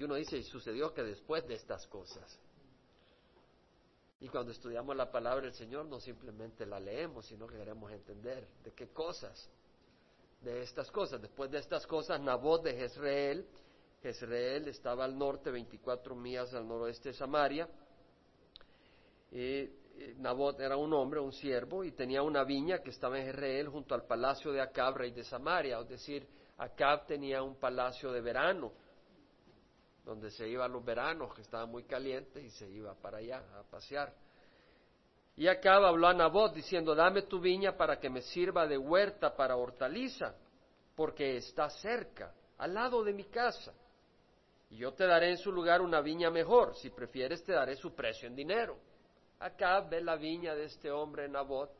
21 dice, y sucedió que después de estas cosas. Y cuando estudiamos la palabra del Señor no simplemente la leemos, sino que queremos entender de qué cosas, de estas cosas. Después de estas cosas, Nabot de Jezreel, Jezreel estaba al norte, 24 millas al noroeste de Samaria. Y Nabot era un hombre, un siervo, y tenía una viña que estaba en Jezreel junto al palacio de Acab, rey de Samaria. Es decir, Acab tenía un palacio de verano, donde se iba los veranos, que estaba muy caliente, y se iba para allá a pasear. Y Acab habló a Nabot diciendo, dame tu viña para que me sirva de huerta para hortaliza, porque está cerca, al lado de mi casa. Y yo te daré en su lugar una viña mejor, si prefieres te daré su precio en dinero. Acá ve la viña de este hombre Nabot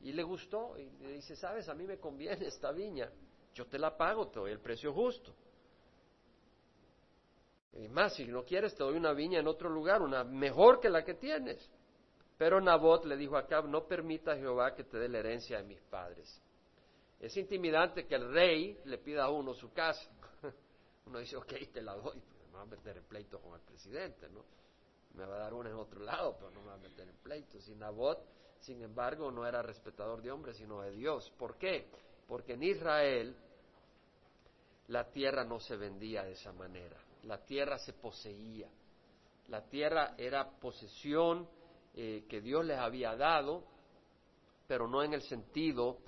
y le gustó y le dice, sabes, a mí me conviene esta viña, yo te la pago, te doy el precio justo. Y más, si no quieres, te doy una viña en otro lugar, una mejor que la que tienes. Pero Nabot le dijo a Acab, no permita a Jehová que te dé la herencia de mis padres. Es intimidante que el rey le pida a uno su casa. Uno dice, ok, te la doy, pero no va a meter en pleito con el presidente, ¿no? me va a dar una en otro lado, pero no me va a meter en pleitos. Y Nabot, sin embargo, no era respetador de hombres, sino de Dios. ¿Por qué? Porque en Israel la tierra no se vendía de esa manera, la tierra se poseía. La tierra era posesión eh, que Dios les había dado, pero no en el sentido,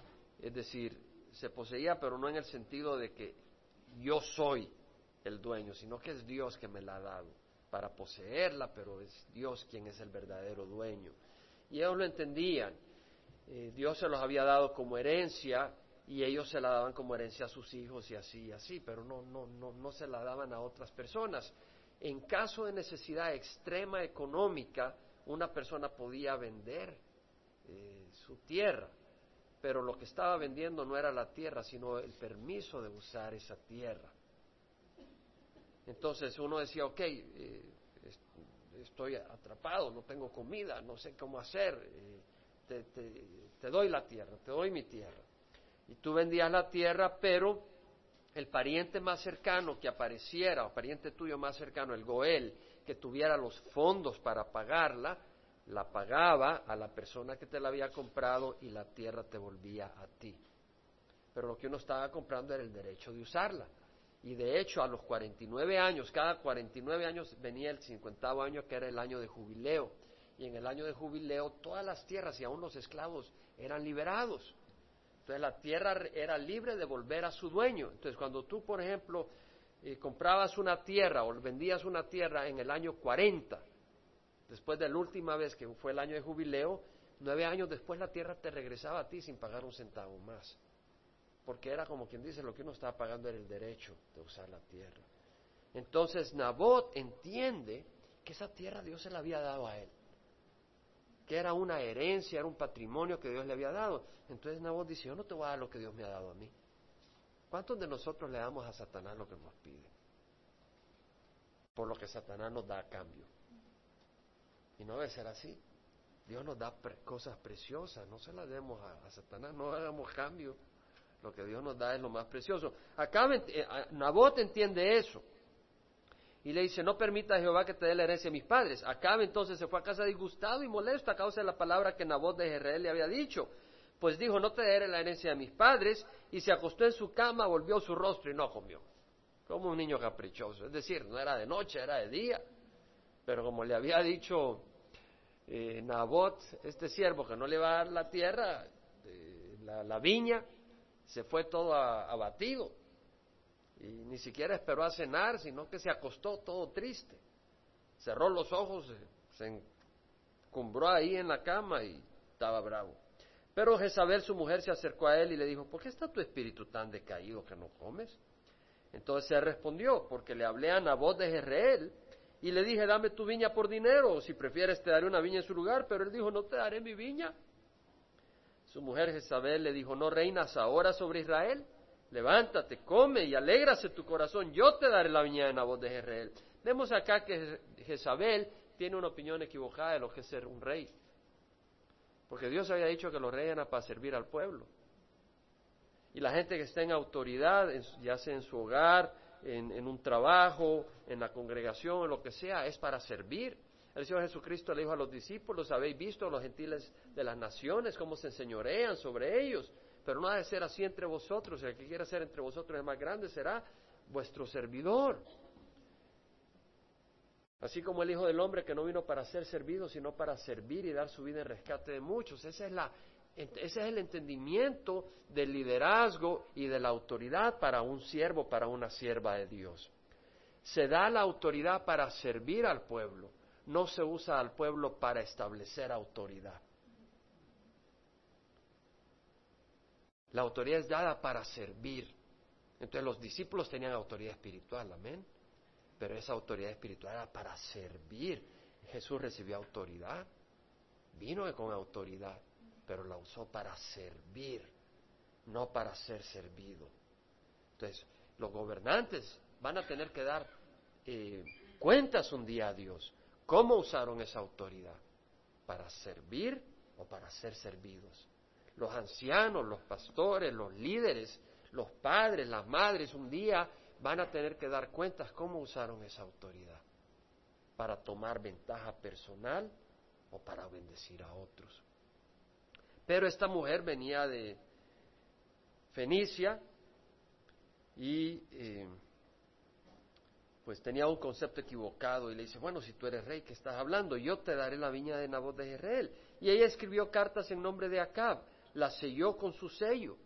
es decir, se poseía, pero no en el sentido de que yo soy el dueño, sino que es Dios que me la ha dado para poseerla, pero es Dios quien es el verdadero dueño. Y ellos lo entendían. Eh, Dios se los había dado como herencia y ellos se la daban como herencia a sus hijos y así y así, pero no, no, no, no se la daban a otras personas. En caso de necesidad extrema económica, una persona podía vender eh, su tierra, pero lo que estaba vendiendo no era la tierra, sino el permiso de usar esa tierra. Entonces uno decía, ok, eh, estoy atrapado, no tengo comida, no sé cómo hacer, eh, te, doy la tierra, te doy mi tierra. Y tú vendías la tierra, pero el pariente más cercano que apareciera, o pariente tuyo más cercano, el Goel, que tuviera los fondos para pagarla, la pagaba a la persona que te la había comprado y la tierra te volvía a ti. Pero lo que uno estaba comprando era el derecho de usarla. Y de hecho, a los 49 años, cada 49 años venía el 50 año, que era el año de jubileo. Y en el año de jubileo, todas las tierras y aún los esclavos eran liberados. Entonces, la tierra era libre de volver a su dueño. Entonces, cuando tú, por ejemplo, eh, comprabas una tierra o vendías una tierra en el año 40, después de la última vez que fue el año de jubileo, nueve años después la tierra te regresaba a ti sin pagar un centavo más porque era como quien dice, lo que uno estaba pagando era el derecho de usar la tierra. Entonces Nabot entiende que esa tierra Dios se la había dado a él, que era una herencia, era un patrimonio que Dios le había dado. Entonces Nabot dice, yo no te voy a dar lo que Dios me ha dado a mí. ¿Cuántos de nosotros le damos a Satanás lo que nos pide? Por lo que Satanás nos da a cambio. Y no debe ser así. Dios nos da cosas preciosas, no se las demos a Satanás, no hagamos cambio. Lo que Dios nos da es lo más precioso. Acá eh, Nabot entiende eso. Y le dice, no permita a Jehová que te dé la herencia a mis padres. Acabe entonces se fue a casa disgustado y molesto a causa de la palabra que Nabot de Jezreel le había dicho. Pues dijo, no te daré la herencia a mis padres. Y se acostó en su cama, volvió su rostro y no comió. Como un niño caprichoso. Es decir, no era de noche, era de día. Pero como le había dicho eh, Nabot, este siervo que no le va a dar la tierra, eh, la viña, se fue todo abatido y ni siquiera esperó a cenar, sino que se acostó todo triste. Cerró los ojos, se encumbró ahí en la cama y estaba bravo. Pero Jezabel, su mujer, se acercó a él y le dijo, ¿por qué está tu espíritu tan decaído que no comes? Entonces él respondió, porque le hablé a Nabot de Jezreel y le dije, dame tu viña por dinero, o si prefieres te daré una viña en su lugar, pero él dijo, no te daré mi viña, su mujer Jezabel le dijo, ¿no reinas ahora sobre Israel? Levántate, come y alégrase tu corazón, yo te daré la viña de Nabot de Jezreel. Vemos acá que Jezabel tiene una opinión equivocada de lo que es ser un rey. Porque Dios había dicho que los reyes eran para servir al pueblo. Y la gente que está en autoridad, ya sea en su hogar, en, un trabajo, en la congregación, en lo que sea, es para servir. El Señor Jesucristo le dijo a los discípulos, habéis visto a los gentiles de las naciones cómo se enseñorean sobre ellos, pero no ha de ser así entre vosotros, el que quiera ser entre vosotros el más grande será vuestro servidor. Así como el Hijo del Hombre que no vino para ser servido, sino para servir y dar su vida en rescate de muchos. Esa es la, ese es el entendimiento del liderazgo y de la autoridad para un siervo, para una sierva de Dios. Se da la autoridad para servir al pueblo, no se usa al pueblo para establecer autoridad. La autoridad es dada para servir. Entonces los discípulos tenían autoridad espiritual, amén pero esa autoridad espiritual era para servir. Jesús recibió autoridad, vino con autoridad, pero la usó para servir, no para ser servido. Entonces, los gobernantes van a tener que dar eh, cuentas un día a Dios. ¿Cómo usaron esa autoridad? ¿Para servir o para ser servidos? Los ancianos, los pastores, los líderes, los padres, las madres, un día van a tener que dar cuentas cómo usaron esa autoridad para tomar ventaja personal o para bendecir a otros. Pero esta mujer venía de Fenicia y eh, pues tenía un concepto equivocado y le dice, bueno, si tú eres rey, ¿qué estás hablando? Yo te daré la viña de Nabot de Israel. Y ella escribió cartas en nombre de Acab, las selló con su sello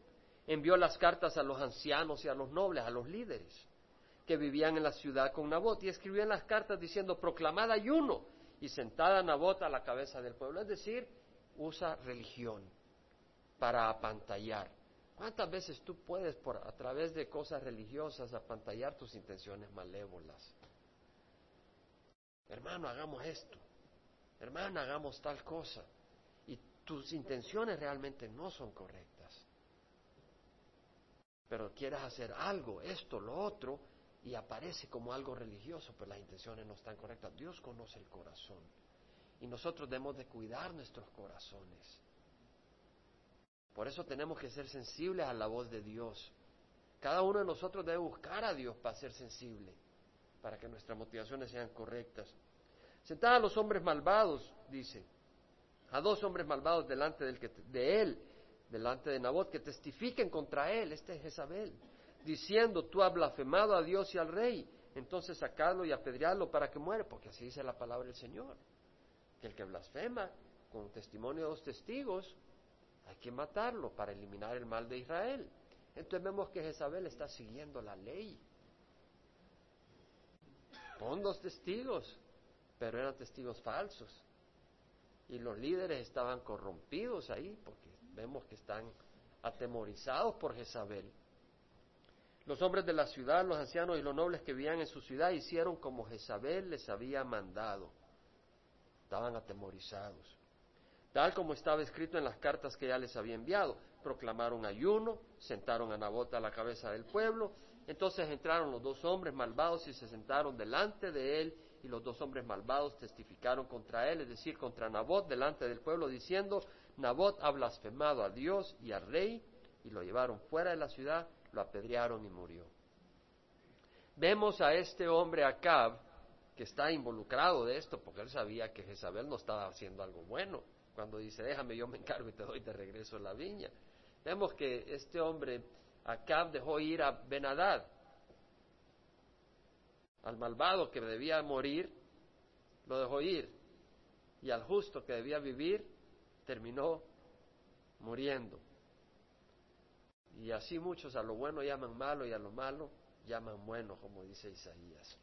envió las cartas a los ancianos y a los nobles, a los líderes que vivían en la ciudad con Nabot y escribió en las cartas diciendo proclamad ayuno y sentada Nabot a la cabeza del pueblo, es decir, usa religión para apantallar. ¿Cuántas veces tú puedes por a través de cosas religiosas apantallar tus intenciones malévolas? Hermano, hagamos esto. Hermana, hagamos tal cosa. Tus intenciones realmente no son correctas pero quieres hacer algo, esto, lo otro, y aparece como algo religioso, pero las intenciones no están correctas. Dios conoce el corazón y nosotros debemos de cuidar nuestros corazones. Por eso tenemos que ser sensibles a la voz de Dios. Cada uno de nosotros debe buscar a Dios para ser sensible, para que nuestras motivaciones sean correctas. Sentada a los hombres malvados, dice, a dos hombres malvados delante del que, de él, delante de Nabot, que testifiquen contra él, este es Jezabel, diciendo, tú has blasfemado a Dios y al rey, entonces sacadlo y apedreadlo para que muere, porque así dice la palabra del Señor, que el que blasfema con testimonio de dos testigos, hay que matarlo para eliminar el mal de Israel. Entonces vemos que Jezabel está siguiendo la ley. Pon dos testigos, pero eran testigos falsos. Y los líderes estaban corrompidos ahí, porque vemos que están atemorizados por Jezabel. Los hombres de la ciudad, los ancianos y los nobles que vivían en su ciudad hicieron como Jezabel les había mandado. Estaban atemorizados. Tal como estaba escrito en las cartas que ya les había enviado. Proclamaron ayuno, sentaron a Nabota a la cabeza del pueblo. Entonces entraron los dos hombres malvados y se sentaron delante de él y los dos hombres malvados testificaron contra él, es decir, contra Nabot delante del pueblo, diciendo, Nabot ha blasfemado a Dios y al rey, y lo llevaron fuera de la ciudad, lo apedrearon y murió. Vemos a este hombre Acab, que está involucrado de esto, porque él sabía que Jezabel no estaba haciendo algo bueno, cuando dice, déjame, yo me encargo y te doy de regreso la viña. Vemos que este hombre, Acab, dejó ir a Benadad, al malvado que debía morir, lo dejó ir. Y al justo que debía vivir, terminó muriendo. Y así muchos a lo bueno llaman malo y a lo malo llaman bueno, como dice Isaías.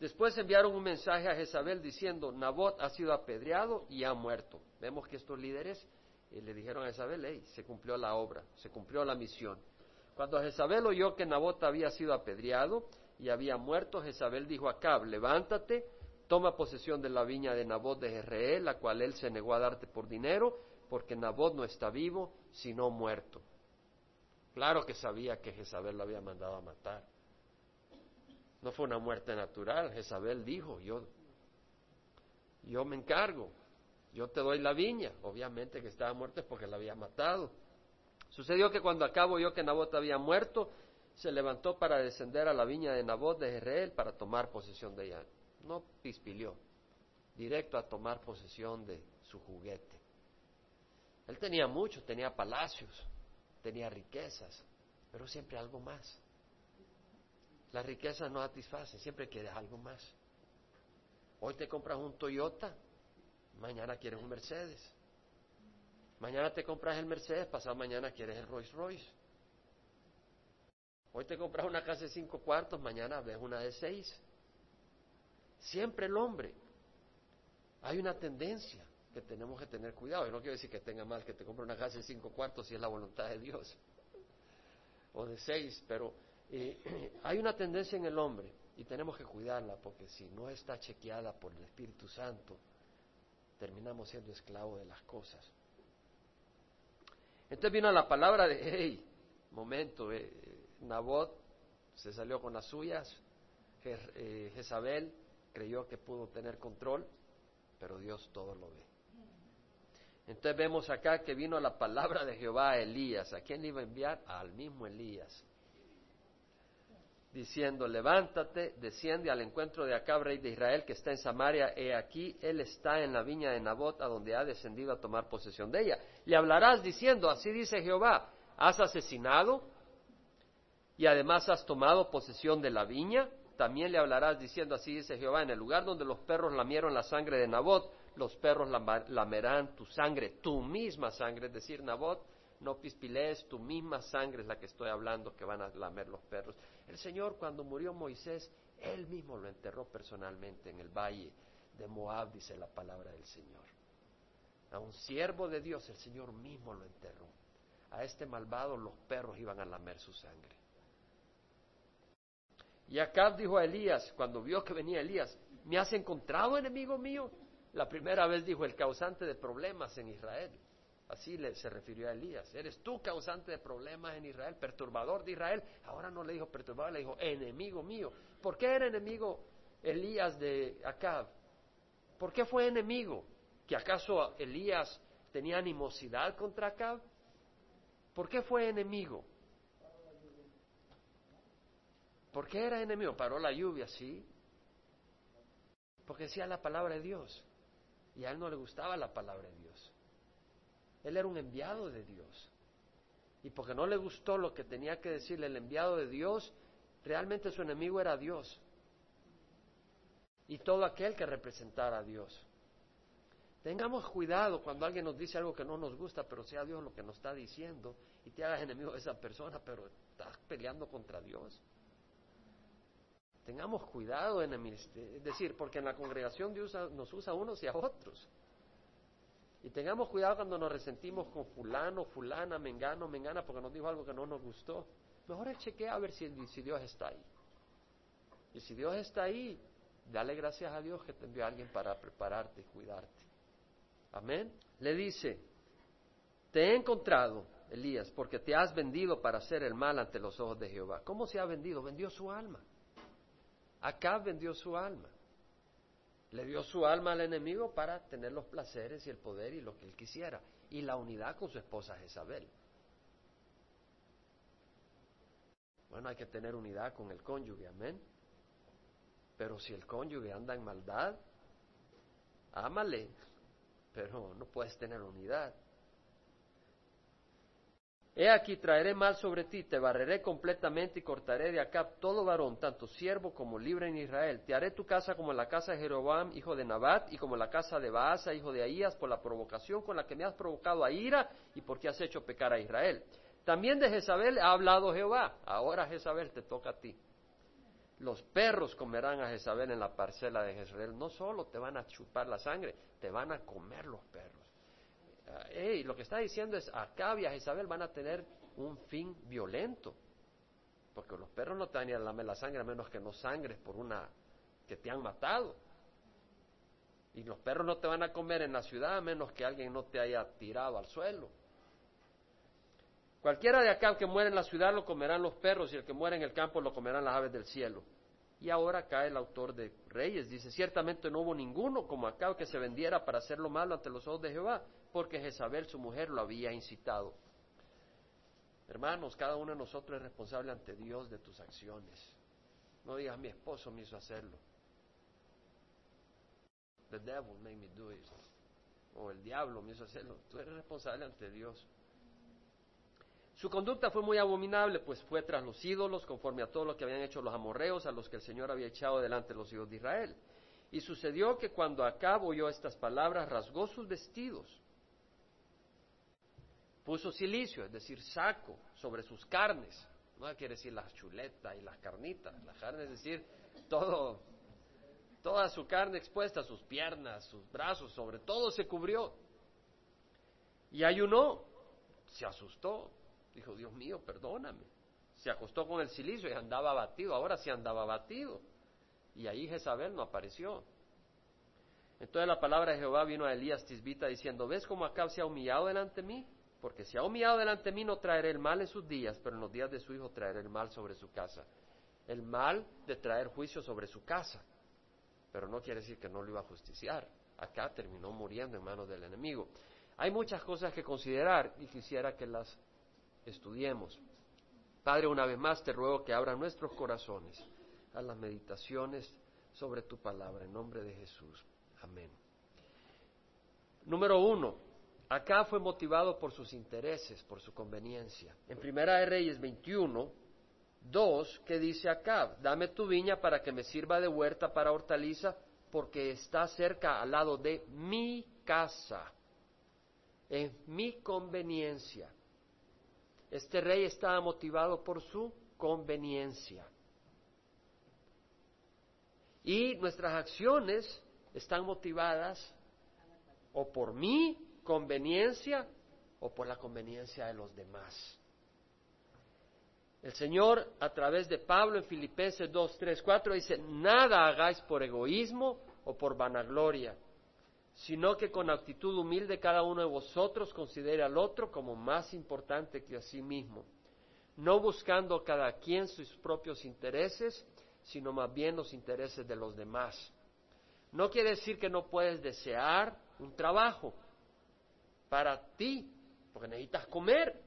Después enviaron un mensaje a Jezabel diciendo, Nabot ha sido apedreado y ha muerto. Vemos que estos líderes eh, le dijeron a Jezabel, hey, se cumplió la obra, se cumplió la misión. Cuando Jezabel oyó que Nabot había sido apedreado, y había muerto, Jezabel dijo a Acab, levántate, toma posesión de la viña de Nabot de Jezreel, la cual él se negó a darte por dinero, porque Nabot no está vivo, sino muerto. Claro que sabía que Jezabel lo había mandado a matar. No fue una muerte natural, Jezabel dijo, yo, yo me encargo, yo te doy la viña. Obviamente que estaba muerto es porque la había matado. Sucedió que cuando acabo yo que Nabot había muerto, se levantó para descender a la viña de Nabot de Jezreel para tomar posesión de ella. No pispilió, directo a tomar posesión de su juguete. Él tenía mucho, tenía palacios, tenía riquezas, pero siempre algo más. Las riquezas no satisfacen, siempre quieres algo más. Hoy te compras un Toyota, mañana quieres un Mercedes. Mañana te compras el Mercedes, pasado mañana quieres el Rolls Royce. Hoy te compras una casa de cinco cuartos, mañana ves una de seis. Siempre el hombre. Hay una tendencia que tenemos que tener cuidado. Yo no quiero decir que tenga mal que te compre una casa de cinco cuartos si es la voluntad de Dios. O de seis, pero eh, hay una tendencia en el hombre y tenemos que cuidarla porque si no está chequeada por el Espíritu Santo, terminamos siendo esclavos de las cosas. Entonces vino la palabra de, hey, momento, eh, Nabot se salió con las suyas, eh, Jezabel creyó que pudo tener control, pero Dios todo lo ve. Entonces vemos acá que vino la palabra de Jehová a Elías. ¿A quién le iba a enviar? Al mismo Elías diciendo, levántate, desciende al encuentro de Acab, rey de Israel, que está en Samaria, he aquí, él está en la viña de Nabot, a donde ha descendido a tomar posesión de ella. Le hablarás diciendo, así dice Jehová, has asesinado y además has tomado posesión de la viña. También le hablarás diciendo, así dice Jehová, en el lugar donde los perros lamieron la sangre de Nabot, los perros lamerán tu sangre, tu misma sangre, es decir, Nabot no pispilees, tu misma sangre es la que estoy hablando que van a lamer los perros. El Señor cuando murió Moisés, él mismo lo enterró personalmente en el valle de Moab, dice la palabra del Señor. A un siervo de Dios el Señor mismo lo enterró. A este malvado los perros iban a lamer su sangre. Y Acab dijo a Elías, cuando vio que venía Elías, ¿me has encontrado enemigo mío? La primera vez dijo el causante de problemas en Israel. Así le, se refirió a Elías. Eres tú causante de problemas en Israel, perturbador de Israel. Ahora no le dijo perturbador, le dijo enemigo mío. ¿Por qué era enemigo Elías de Acab? ¿Por qué fue enemigo? ¿Que acaso Elías tenía animosidad contra Acab? ¿Por qué fue enemigo? ¿Por qué era enemigo? Paró la lluvia, sí. Porque decía la palabra de Dios. Y a él no le gustaba la palabra de Dios. Él era un enviado de Dios. Y porque no le gustó lo que tenía que decirle el enviado de Dios, realmente su enemigo era Dios. Y todo aquel que representara a Dios. Tengamos cuidado cuando alguien nos dice algo que no nos gusta, pero sea Dios lo que nos está diciendo y te hagas enemigo de esa persona, pero estás peleando contra Dios. Tengamos cuidado en el ministerio, es decir, porque en la congregación Dios nos usa a unos y a otros. Y tengamos cuidado cuando nos resentimos con fulano, fulana, mengano, mengana, porque nos dijo algo que no nos gustó. Mejor es chequear a ver si, si Dios está ahí. Y si Dios está ahí, dale gracias a Dios que te envió a alguien para prepararte y cuidarte. Amén. Le dice, te he encontrado, Elías, porque te has vendido para hacer el mal ante los ojos de Jehová. ¿Cómo se ha vendido? Vendió su alma. Acá vendió su alma. Le dio su alma al enemigo para tener los placeres y el poder y lo que él quisiera. Y la unidad con su esposa Jezabel. Bueno, hay que tener unidad con el cónyuge, amén. Pero si el cónyuge anda en maldad, ámale, pero no puedes tener unidad. He aquí traeré mal sobre ti, te barreré completamente y cortaré de acá todo varón, tanto siervo como libre en Israel. Te haré tu casa como la casa de Jeroboam, hijo de Nabat, y como la casa de Baasa, hijo de Ahías, por la provocación con la que me has provocado a ira y porque has hecho pecar a Israel. También de Jezabel ha hablado Jehová. Ahora Jezabel te toca a ti. Los perros comerán a Jezabel en la parcela de Jezreel. No solo te van a chupar la sangre, te van a comer los perros. Eh, lo que está diciendo es, Acab y a Isabel van a tener un fin violento. Porque los perros no te van a la sangre a menos que no sangres por una que te han matado. Y los perros no te van a comer en la ciudad a menos que alguien no te haya tirado al suelo. Cualquiera de acá que muere en la ciudad lo comerán los perros y el que muere en el campo lo comerán las aves del cielo. Y ahora cae el autor de Reyes, dice, ciertamente no hubo ninguno como acá que se vendiera para hacer lo malo ante los ojos de Jehová, porque Jezabel, su mujer, lo había incitado. Hermanos, cada uno de nosotros es responsable ante Dios de tus acciones. No digas, mi esposo me hizo hacerlo. The devil made me do it. O el diablo me hizo hacerlo. Tú eres responsable ante Dios. Su conducta fue muy abominable, pues fue tras los ídolos, conforme a todo lo que habían hecho los amorreos, a los que el Señor había echado delante de los hijos de Israel. Y sucedió que cuando Acab oyó estas palabras, rasgó sus vestidos, puso silicio, es decir, saco, sobre sus carnes. No quiere decir las chuletas y las carnitas, la carne es decir, todo, toda su carne expuesta, sus piernas, sus brazos, sobre todo se cubrió. Y ayunó, se asustó, Dijo, Dios mío, perdóname. Se acostó con el silicio y andaba abatido. Ahora sí andaba abatido. Y ahí Jezabel no apareció. Entonces la palabra de Jehová vino a Elías Tisbita diciendo, ¿ves cómo Acab se ha humillado delante de mí? Porque si ha humillado delante de mí no traeré el mal en sus días, pero en los días de su hijo traeré el mal sobre su casa. El mal de traer juicio sobre su casa. Pero no quiere decir que no lo iba a justiciar. Acá terminó muriendo en manos del enemigo. Hay muchas cosas que considerar y quisiera que las estudiemos. Padre, una vez más te ruego que abra nuestros corazones a las meditaciones sobre tu palabra, en nombre de Jesús. Amén. Número uno, acá fue motivado por sus intereses, por su conveniencia. En Primera de Reyes 21, 2, que dice acá, dame tu viña para que me sirva de huerta para hortaliza, porque está cerca al lado de mi casa. Es mi conveniencia. Este rey estaba motivado por su conveniencia. Y nuestras acciones están motivadas o por mi conveniencia o por la conveniencia de los demás. El Señor, a través de Pablo en Filipenses 2, 3, 4, dice, nada hagáis por egoísmo o por vanagloria sino que con actitud humilde cada uno de vosotros considere al otro como más importante que a sí mismo, no buscando cada quien sus propios intereses, sino más bien los intereses de los demás. No quiere decir que no puedes desear un trabajo para ti, porque necesitas comer.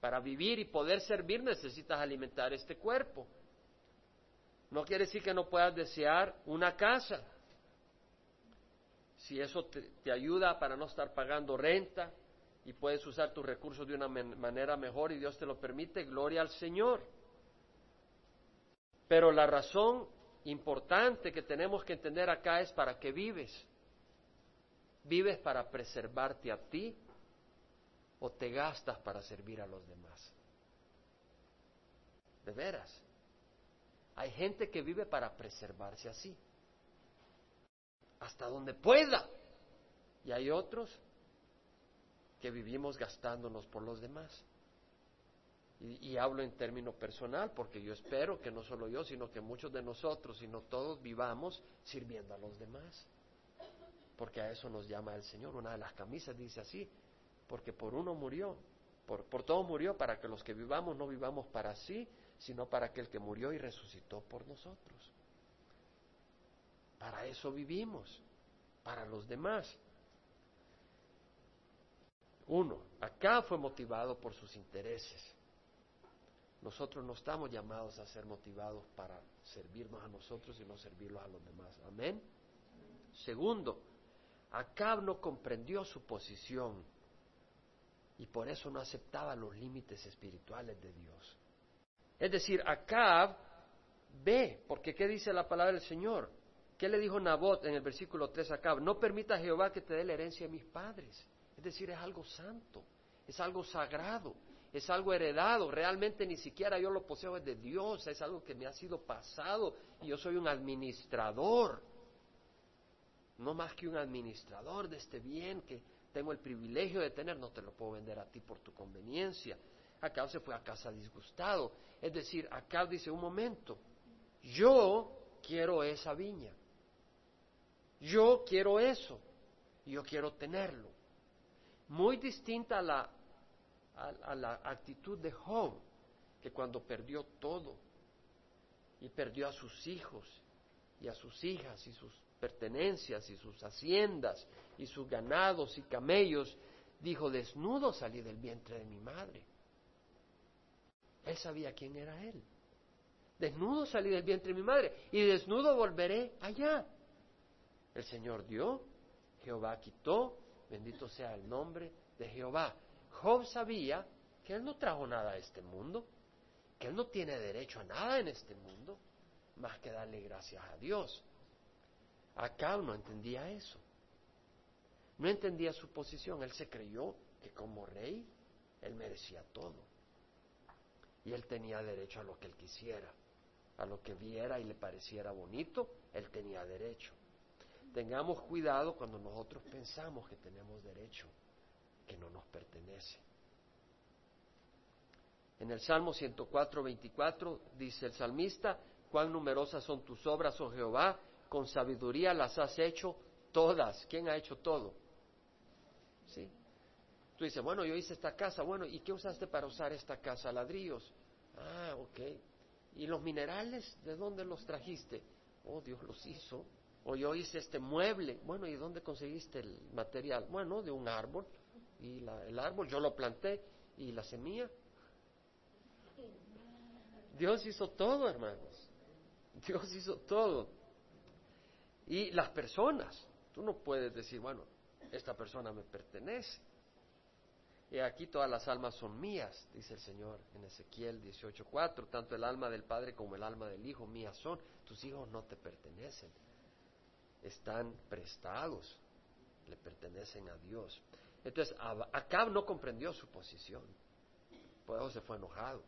Para vivir y poder servir necesitas alimentar este cuerpo. No quiere decir que no puedas desear una casa, si eso te, ayuda para no estar pagando renta y puedes usar tus recursos de una manera mejor y Dios te lo permite, gloria al Señor. Pero la razón importante que tenemos que entender acá es para qué vives. ¿Vives para preservarte a ti o te gastas para servir a los demás? De veras. Hay gente que vive para preservarse así hasta donde pueda. Y hay otros que vivimos gastándonos por los demás. Y, hablo en término personal, porque yo espero que no solo yo, sino que muchos de nosotros, sino todos vivamos sirviendo a los demás. Porque a eso nos llama el Señor. Una de las camisas dice así, porque por uno murió, por, por todo murió, para que los que vivamos no vivamos para sí, sino para aquel que murió y resucitó por nosotros. Para eso vivimos, para los demás. Uno, acá fue motivado por sus intereses. Nosotros no estamos llamados a ser motivados para servirnos a nosotros y no servirlos a los demás. Amén. Segundo, Acab no comprendió su posición y por eso no aceptaba los límites espirituales de Dios. Es decir, Acab ve, porque ¿qué dice la palabra del Señor? ¿Qué le dijo Nabot en el versículo 3 acá? No permita a Jehová que te dé la herencia de mis padres. Es decir, es algo santo, es algo sagrado, es algo heredado. Realmente ni siquiera yo lo poseo de Dios, es algo que me ha sido pasado y yo soy un administrador. No más que un administrador de este bien que tengo el privilegio de tener, no te lo puedo vender a ti por tu conveniencia. Acá se fue a casa disgustado. Es decir, acá dice un momento, yo quiero esa viña. Yo quiero eso, yo quiero tenerlo. Muy distinta a la, a, la actitud de Job, que cuando perdió todo y perdió a sus hijos y a sus hijas y sus pertenencias y sus haciendas y sus ganados y camellos, dijo, desnudo salí del vientre de mi madre. Él sabía quién era Él. Desnudo salí del vientre de mi madre y desnudo volveré allá. El Señor dio, Jehová quitó, bendito sea el nombre de Jehová. Job sabía que Él no trajo nada a este mundo, que Él no tiene derecho a nada en este mundo, más que darle gracias a Dios. Acá no entendía eso. No entendía su posición. Él se creyó que como rey, Él merecía todo. Y Él tenía derecho a lo que Él quisiera a lo que viera y le pareciera bonito, él tenía derecho. Tengamos cuidado cuando nosotros pensamos que tenemos derecho, que no nos pertenece. En el Salmo 104, 24 dice el salmista, cuán numerosas son tus obras, oh Jehová, con sabiduría las has hecho todas. ¿Quién ha hecho todo? ¿Sí? Tú dices, bueno, yo hice esta casa, bueno, ¿y qué usaste para usar esta casa? Ladrillos. Ah, ok. ¿Y los minerales de dónde los trajiste? Oh, Dios los hizo. O yo hice este mueble. Bueno, ¿y dónde conseguiste el material? Bueno, de un árbol. Y el árbol yo lo planté. ¿Y la semilla? Dios hizo todo, hermanos. Dios hizo todo. Y las personas. Tú no puedes decir, bueno, esta persona me pertenece. Y aquí todas las almas son mías, dice el Señor en Ezequiel 18:4. Tanto el alma del Padre como el alma del Hijo mías son. Tus hijos no te pertenecen, están prestados, le pertenecen a Dios. Entonces, Acab no comprendió su posición, por eso se fue enojado.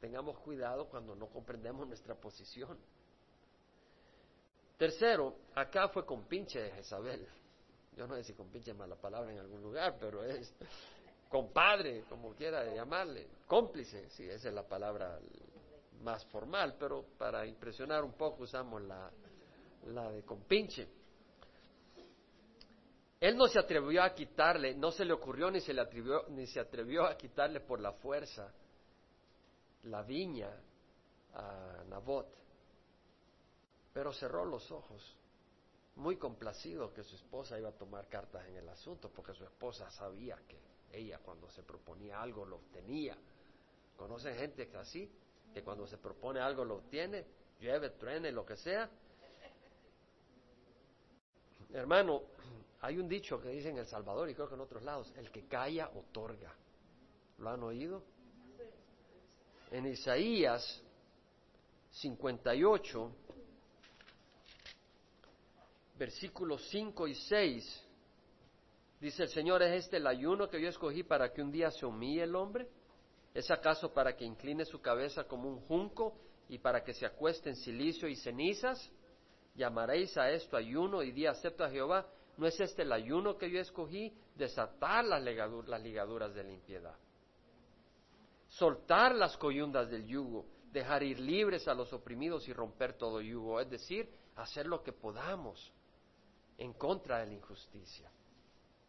Tengamos cuidado cuando no comprendemos nuestra posición. Tercero, Acab fue con pinche de Jezabel yo no sé si compinche mala palabra en algún lugar, pero es compadre, como quiera llamarle, cómplice, sí, esa es la palabra más formal, pero para impresionar un poco usamos la, la de compinche. Él no se atrevió a quitarle, no se le ocurrió ni se le atrevió, ni se atrevió a quitarle por la fuerza la viña a Nabot, pero cerró los ojos muy complacido que su esposa iba a tomar cartas en el asunto, porque su esposa sabía que ella cuando se proponía algo lo obtenía. ¿Conocen gente que así? Que cuando se propone algo lo obtiene, llueve, truene, lo que sea. Hermano, hay un dicho que dice en El Salvador y creo que en otros lados, el que calla otorga. ¿Lo han oído? En Isaías 58, versículos 5 y 6, dice el Señor, ¿es este el ayuno que yo escogí para que un día se humille el hombre? ¿Es acaso para que incline su cabeza como un junco y para que se acueste en silicio y cenizas? ¿Llamaréis a esto ayuno y día acepto a Jehová? ¿No es este el ayuno que yo escogí? Desatar las, las ligaduras de la impiedad. Soltar las coyundas del yugo, dejar ir libres a los oprimidos y romper todo yugo, es decir, hacer lo que podamos en contra de la injusticia.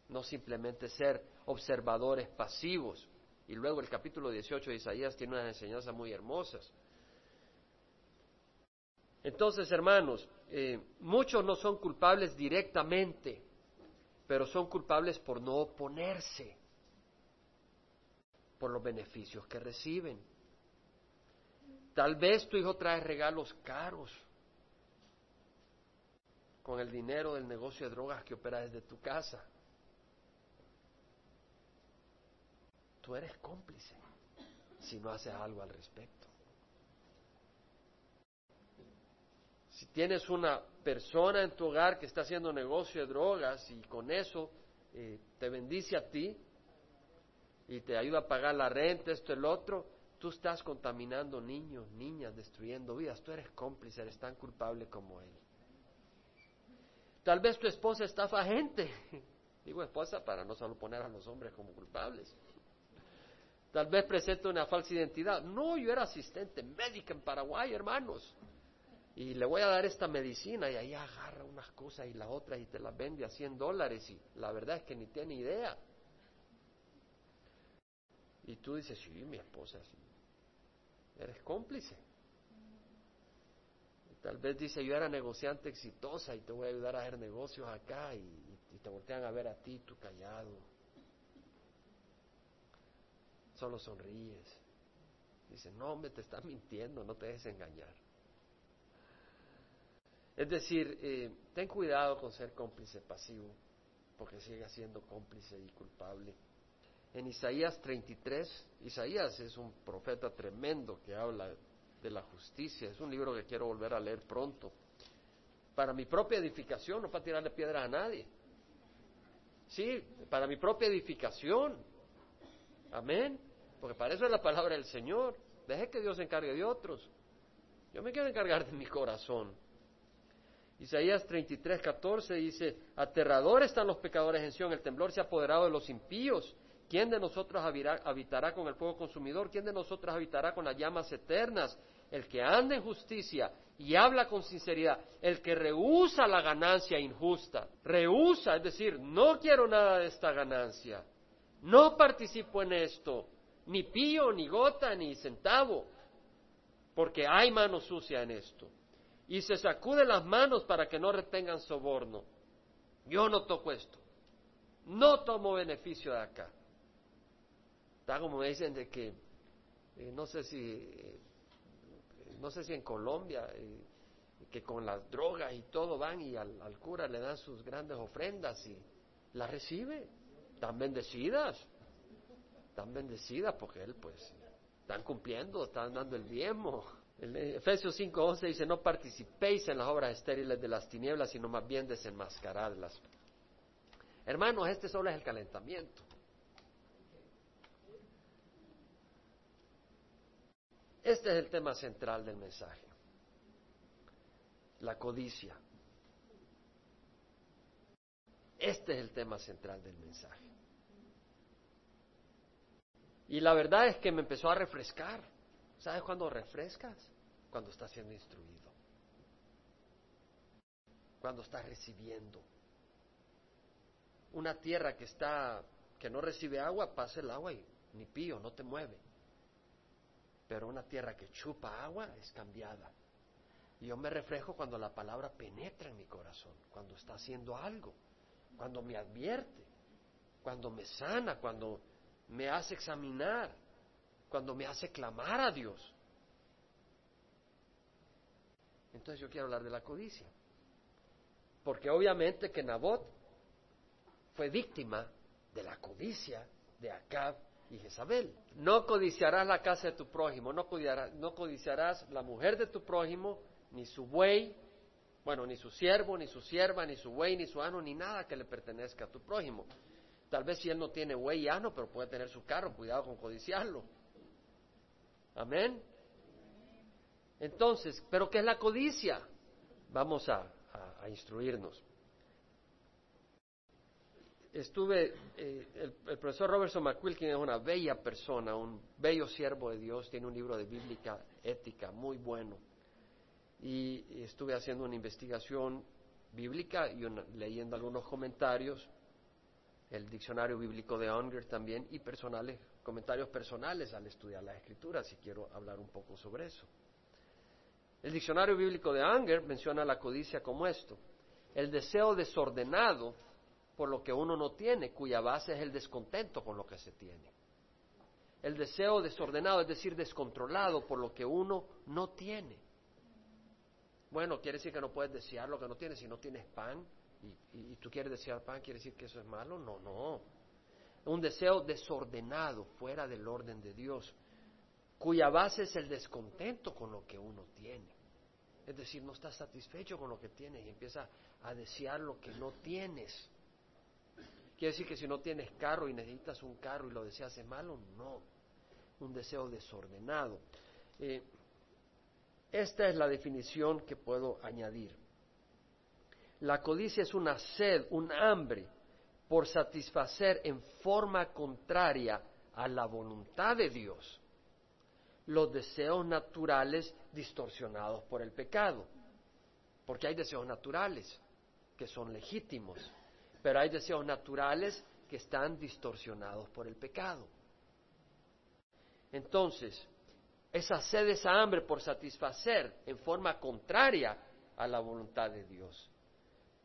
No simplemente ser observadores pasivos. Y luego el capítulo 18 de Isaías tiene unas enseñanzas muy hermosas. Entonces, hermanos, eh, muchos no son culpables directamente, pero son culpables por no oponerse, por los beneficios que reciben. Tal vez tu hijo trae regalos caros, con el dinero del negocio de drogas que opera desde tu casa. Tú eres cómplice si no haces algo al respecto. Si tienes una persona en tu hogar que está haciendo negocio de drogas y con eso eh, te bendice a ti y te ayuda a pagar la renta, esto, el otro, tú estás contaminando niños, niñas, destruyendo vidas. Tú eres cómplice, eres tan culpable como él. Tal vez tu esposa estafa gente. Digo esposa para no solo poner a los hombres como culpables. Tal vez presenta una falsa identidad. No, yo era asistente médica en Paraguay, hermanos. Y le voy a dar esta medicina y ahí agarra unas cosas y la otra y te las vende a 100 dólares y la verdad es que ni tiene idea. Y tú dices, sí, mi esposa, sí. Eres cómplice. Tal vez dice, yo era negociante exitosa y te voy a ayudar a hacer negocios acá y, te voltean a ver a ti, tú callado. Solo sonríes. Dice, no, hombre, te estás mintiendo, no te dejes engañar. Es decir, eh, ten cuidado con ser cómplice pasivo, porque sigue siendo cómplice y culpable. En Isaías 33, Isaías es un profeta tremendo que habla de la justicia, es un libro que quiero volver a leer pronto, para mi propia edificación, no para tirarle piedra a nadie. Sí, para mi propia edificación. Amén. Porque para eso es la palabra del Señor. Deje que Dios se encargue de otros. Yo me quiero encargar de mi corazón. Isaías 33, 14 dice, aterrador están los pecadores en Sion, el temblor se ha apoderado de los impíos. ¿Quién de nosotros habitará con el fuego consumidor? ¿Quién de nosotros habitará con las llamas eternas? El que anda en justicia y habla con sinceridad, el que rehúsa la ganancia injusta, rehúsa, es decir, no quiero nada de esta ganancia, no participo en esto, ni pío, ni gota, ni centavo, porque hay mano sucia en esto y se sacude las manos para que no retengan soborno. Yo no toco esto. No tomo beneficio de acá. Está como me dicen de que, eh, no sé si, eh, no sé si en Colombia, eh, que con las drogas y todo van y al, cura le dan sus grandes ofrendas y las recibe. Están bendecidas. Están bendecidas porque él pues están cumpliendo, están dando el diezmo. En Efesios 5:11 dice, no participéis en las obras estériles de las tinieblas, sino más bien desenmascaradlas. Hermanos, este solo es el calentamiento. Este es el tema central del mensaje, la codicia. Este es el tema central del mensaje. Y la verdad es que me empezó a refrescar. ¿Sabes cuándo refrescas? Cuando estás siendo instruido. Cuando estás recibiendo. Una tierra que está que no recibe agua, pasa el agua y ni pío, no te mueve. Pero una tierra que chupa agua es cambiada. Y yo me reflejo cuando la palabra penetra en mi corazón, cuando está haciendo algo, cuando me advierte, cuando me sana, cuando me hace examinar cuando me hace clamar a Dios. Entonces yo quiero hablar de la codicia. Porque obviamente que Nabot fue víctima de la codicia de Acab y Jezabel. No codiciarás la casa de tu prójimo, no codiciarás, no codiciarás la mujer de tu prójimo, ni su buey, bueno, ni su siervo, ni su sierva, ni su buey, ni su ano, ni nada que le pertenezca a tu prójimo. Tal vez si él no tiene buey y ano, pero puede tener su carro, cuidado con codiciarlo. Amén. Entonces, ¿pero qué es la codicia? Vamos a, instruirnos. Estuve, eh, el, profesor Robertson McQuilkin es una bella persona, un bello siervo de Dios, tiene un libro de bíblica ética muy bueno. Y estuve haciendo una investigación bíblica y leyendo algunos comentarios, el diccionario bíblico de Unger también, y personales comentarios personales al estudiar las escrituras y quiero hablar un poco sobre eso. El diccionario bíblico de Anger menciona la codicia como esto, el deseo desordenado por lo que uno no tiene, cuya base es el descontento con lo que se tiene. El deseo desordenado, es decir, descontrolado por lo que uno no tiene. Bueno, quiere decir que no puedes desear lo que no tienes. Si no tienes pan y, tú quieres desear pan, ¿quiere decir que eso es malo? No, no un deseo desordenado, fuera del orden de Dios, cuya base es el descontento con lo que uno tiene. Es decir, no estás satisfecho con lo que tienes y empieza a desear lo que no tienes. Quiere decir que si no tienes carro y necesitas un carro y lo deseas es malo, no. Un deseo desordenado. Eh, esta es la definición que puedo añadir. La codicia es una sed, un hambre por satisfacer en forma contraria a la voluntad de Dios los deseos naturales distorsionados por el pecado. Porque hay deseos naturales que son legítimos, pero hay deseos naturales que están distorsionados por el pecado. Entonces, esa sed, esa hambre por satisfacer en forma contraria a la voluntad de Dios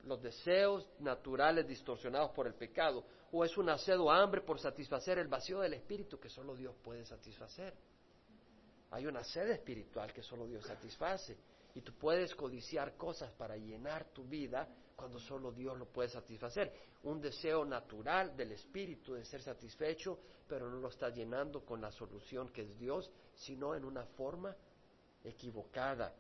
los deseos naturales distorsionados por el pecado, o es un sed o hambre por satisfacer el vacío del espíritu que solo Dios puede satisfacer. Hay una sed espiritual que solo Dios satisface. Y tú puedes codiciar cosas para llenar tu vida cuando solo Dios lo puede satisfacer. Un deseo natural del espíritu de ser satisfecho, pero no lo está llenando con la solución que es Dios, sino en una forma equivocada,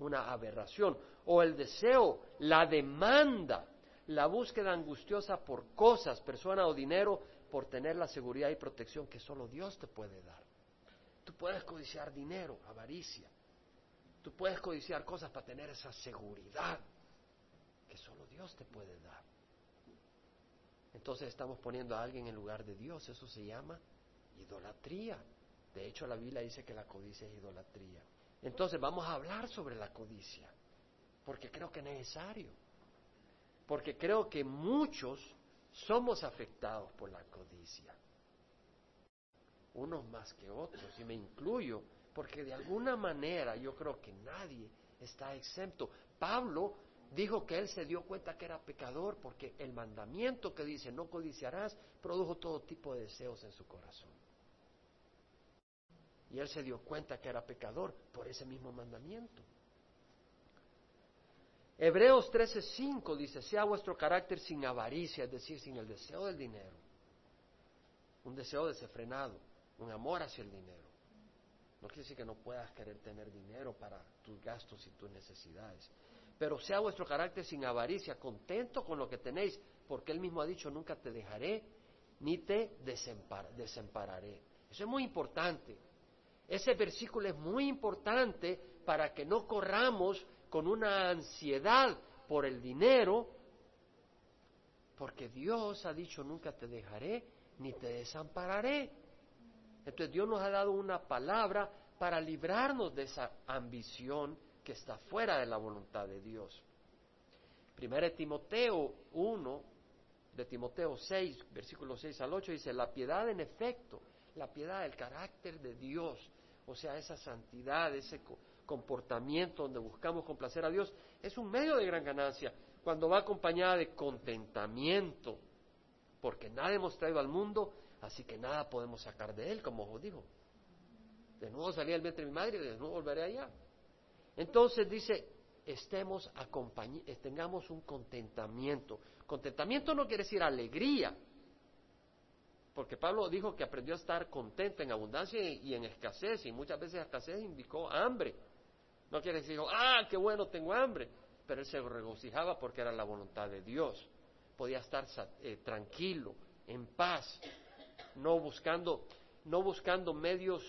una aberración. O el deseo, la demanda, la búsqueda angustiosa por cosas, persona o dinero, por tener la seguridad y protección que solo Dios te puede dar. Tú puedes codiciar dinero, avaricia. Tú puedes codiciar cosas para tener esa seguridad que solo Dios te puede dar. Entonces estamos poniendo a alguien en lugar de Dios. Eso se llama idolatría. De hecho, la Biblia dice que la codicia es idolatría. Entonces vamos a hablar sobre la codicia, porque creo que es necesario. Porque creo que muchos somos afectados por la codicia. Unos más que otros, y me incluyo, porque de alguna manera yo creo que nadie está exento. Pablo dijo que él se dio cuenta que era pecador porque el mandamiento que dice no codiciarás produjo todo tipo de deseos en su corazón. Y él se dio cuenta que era pecador por ese mismo mandamiento. Hebreos 13:5 dice, sea vuestro carácter sin avaricia, es decir, sin el deseo del dinero, un deseo desenfrenado, un amor hacia el dinero. No quiere decir que no puedas querer tener dinero para tus gastos y tus necesidades, pero sea vuestro carácter sin avaricia, contento con lo que tenéis, porque Él mismo ha dicho, nunca te dejaré ni te desampararé. Eso es muy importante. Ese versículo es muy importante para que no corramos con una ansiedad por el dinero, porque Dios ha dicho, nunca te dejaré ni te desampararé. Entonces Dios nos ha dado una palabra para librarnos de esa ambición que está fuera de la voluntad de Dios. Primero de Timoteo 1, de Timoteo 6, versículos 6 al 8, dice, la piedad en efecto, la piedad del carácter de Dios, o sea, esa santidad, ese comportamiento donde buscamos complacer a Dios, es un medio de gran ganancia cuando va acompañada de contentamiento, porque nada hemos traído al mundo, así que nada podemos sacar de él, como os dijo. De nuevo salí del vientre de mi madre y de nuevo volveré allá. Entonces dice, estemos tengamos un contentamiento. Contentamiento no quiere decir alegría, porque Pablo dijo que aprendió a estar contento en abundancia y en escasez, y muchas veces escasez indicó hambre. No quiere decir, ah, qué bueno, tengo hambre, pero él se regocijaba porque era la voluntad de Dios. Podía estar eh, tranquilo, en paz, no buscando, no buscando medios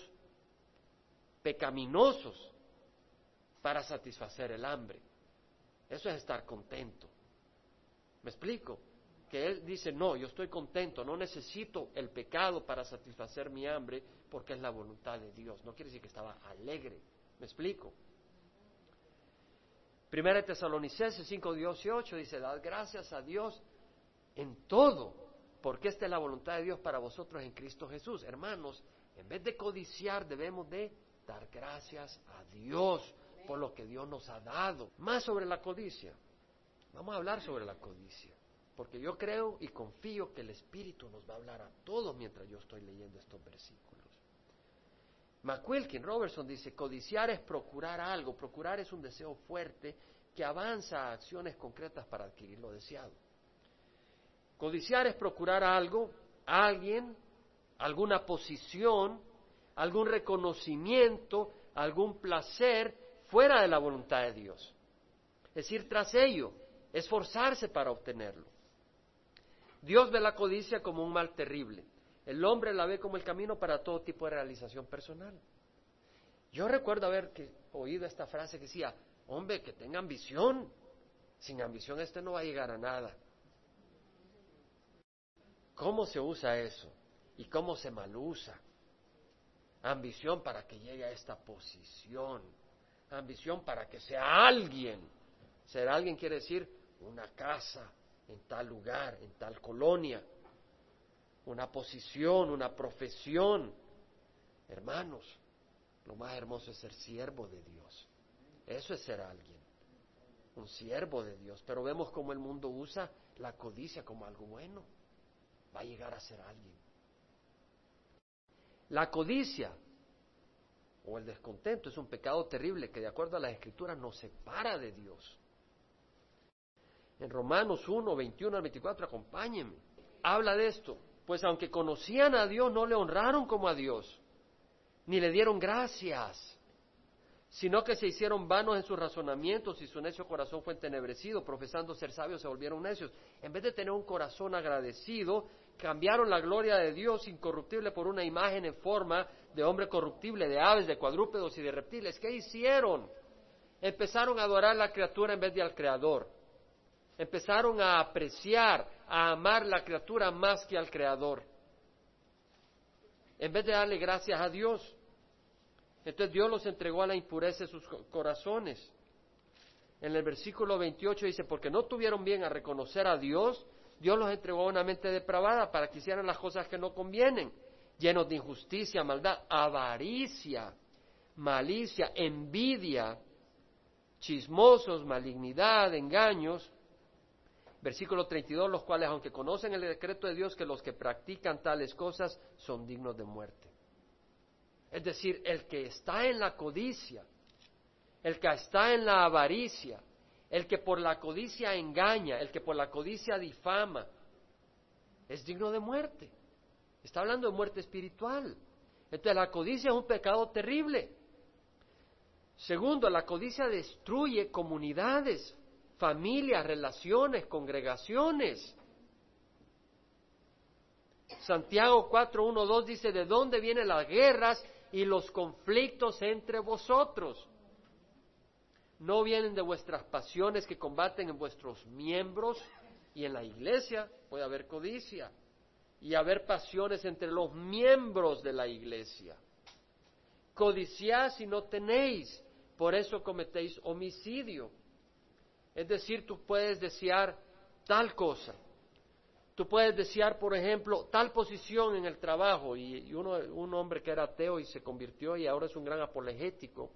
pecaminosos para satisfacer el hambre. Eso es estar contento. ¿Me explico? Que él dice, no, yo estoy contento, no necesito el pecado para satisfacer mi hambre porque es la voluntad de Dios. No quiere decir que estaba alegre. ¿Me explico? Primera Tesalonicenses 5, 18 dice, dad gracias a Dios en todo, porque esta es la voluntad de Dios para vosotros en Cristo Jesús. Hermanos, en vez de codiciar debemos de dar gracias a Dios por lo que Dios nos ha dado. Más sobre la codicia. Vamos a hablar sobre la codicia. Porque yo creo y confío que el Espíritu nos va a hablar a todos mientras yo estoy leyendo estos versículos. McQuilkin Robertson dice, codiciar es procurar algo, procurar es un deseo fuerte que avanza a acciones concretas para adquirir lo deseado. Codiciar es procurar algo, alguien, alguna posición, algún reconocimiento, algún placer fuera de la voluntad de Dios. Es ir tras ello, esforzarse para obtenerlo. Dios ve la codicia como un mal terrible. El hombre la ve como el camino para todo tipo de realización personal. Yo recuerdo haber oído esta frase que decía, hombre, que tenga ambición. Sin ambición este no va a llegar a nada. ¿Cómo se usa eso? ¿Y cómo se malusa? Ambición para que llegue a esta posición ambición para que sea alguien. Ser alguien quiere decir una casa en tal lugar, en tal colonia, una posición, una profesión. Hermanos, lo más hermoso es ser siervo de Dios. Eso es ser alguien, un siervo de Dios. Pero vemos cómo el mundo usa la codicia como algo bueno. Va a llegar a ser alguien. La codicia o el descontento es un pecado terrible que de acuerdo a las escrituras nos separa de Dios. En Romanos 1, 21 al 24, acompáñenme. Habla de esto. Pues aunque conocían a Dios, no le honraron como a Dios, ni le dieron gracias, sino que se hicieron vanos en sus razonamientos y su necio corazón fue entenebrecido, profesando ser sabios se volvieron necios. En vez de tener un corazón agradecido, cambiaron la gloria de Dios incorruptible por una imagen en forma de hombre corruptible, de aves, de cuadrúpedos y de reptiles. ¿Qué hicieron? Empezaron a adorar a la criatura en vez de al Creador. Empezaron a apreciar, a amar la criatura más que al Creador. En vez de darle gracias a Dios. Entonces Dios los entregó a la impureza de sus corazones. En el versículo 28 dice, porque no tuvieron bien a reconocer a Dios, Dios los entregó a una mente depravada para que hicieran las cosas que no convienen, llenos de injusticia, maldad, avaricia, malicia, envidia, chismosos, malignidad, engaños. Versículo 32, los cuales, aunque conocen el decreto de Dios, que los que practican tales cosas son dignos de muerte. Es decir, el que está en la codicia, el que está en la avaricia, el que por la codicia engaña, el que por la codicia difama, es digno de muerte. Está hablando de muerte espiritual. Entonces la codicia es un pecado terrible. Segundo, la codicia destruye comunidades, familias, relaciones, congregaciones. Santiago 4, 1, 2 dice, ¿de dónde vienen las guerras y los conflictos entre vosotros? no vienen de vuestras pasiones que combaten en vuestros miembros y en la iglesia puede haber codicia y haber pasiones entre los miembros de la iglesia. Codiciad si no tenéis, por eso cometéis homicidio. Es decir, tú puedes desear tal cosa. Tú puedes desear, por ejemplo, tal posición en el trabajo. Y, uno, un hombre que era ateo y se convirtió y ahora es un gran apologético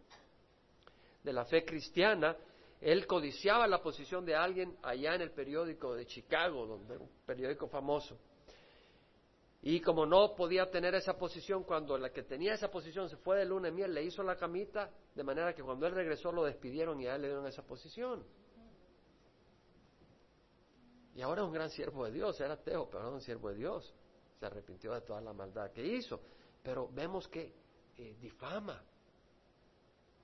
de la fe cristiana, él codiciaba la posición de alguien allá en el periódico de Chicago, donde un periódico famoso. Y como no podía tener esa posición, cuando la que tenía esa posición se fue de luna de miel, le hizo la camita, de manera que cuando él regresó lo despidieron y a él le dieron esa posición. Y ahora es un gran siervo de Dios, era ateo, pero ahora es un siervo de Dios. Se arrepintió de toda la maldad que hizo. Pero vemos que eh, difama,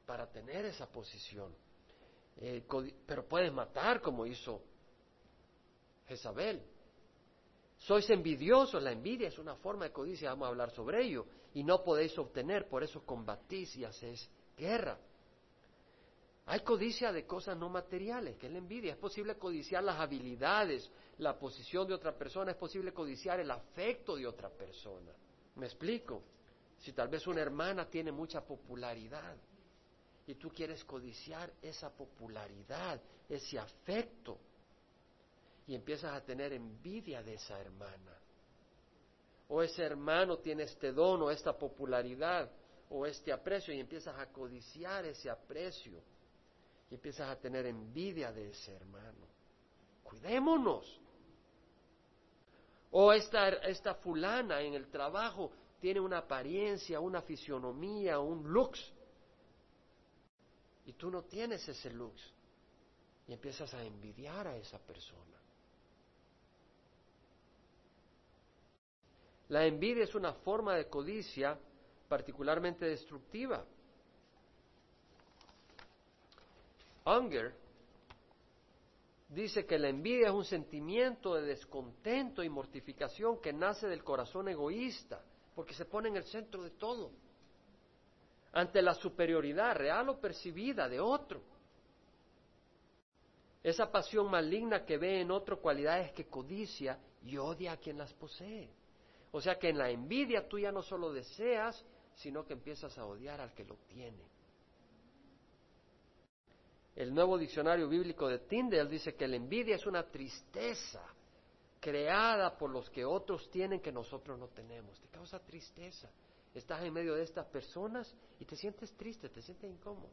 para tener esa posición. Eh, pero puedes matar como hizo Jezabel. Sois envidiosos, la envidia es una forma de codicia, vamos a hablar sobre ello, y no podéis obtener, por eso combatís y hacéis guerra. Hay codicia de cosas no materiales, que es la envidia. Es posible codiciar las habilidades, la posición de otra persona, es posible codiciar el afecto de otra persona. ¿Me explico? Si tal vez una hermana tiene mucha popularidad, y tú quieres codiciar esa popularidad, ese afecto, y empiezas a tener envidia de esa hermana. O ese hermano tiene este don o esta popularidad o este aprecio y empiezas a codiciar ese aprecio y empiezas a tener envidia de ese hermano. Cuidémonos. O esta, esta fulana en el trabajo tiene una apariencia, una fisionomía, un looks y tú no tienes ese luz y empiezas a envidiar a esa persona. La envidia es una forma de codicia particularmente destructiva. Unger dice que la envidia es un sentimiento de descontento y mortificación que nace del corazón egoísta, porque se pone en el centro de todo ante la superioridad real o percibida de otro. Esa pasión maligna que ve en otro cualidades que codicia y odia a quien las posee. O sea que en la envidia tú ya no solo deseas, sino que empiezas a odiar al que lo tiene. El nuevo diccionario bíblico de Tyndale dice que la envidia es una tristeza creada por los que otros tienen que nosotros no tenemos. Te causa tristeza estás en medio de estas personas y te sientes triste, te sientes incómodo.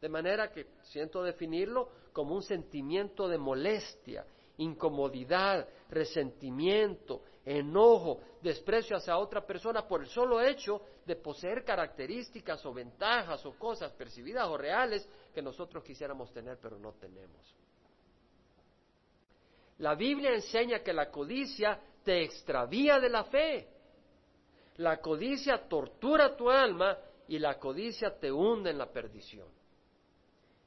De manera que siento definirlo como un sentimiento de molestia, incomodidad, resentimiento, enojo, desprecio hacia otra persona por el solo hecho de poseer características o ventajas o cosas percibidas o reales que nosotros quisiéramos tener pero no tenemos. La Biblia enseña que la codicia te extravía de la fe. La codicia tortura tu alma y la codicia te hunde en la perdición.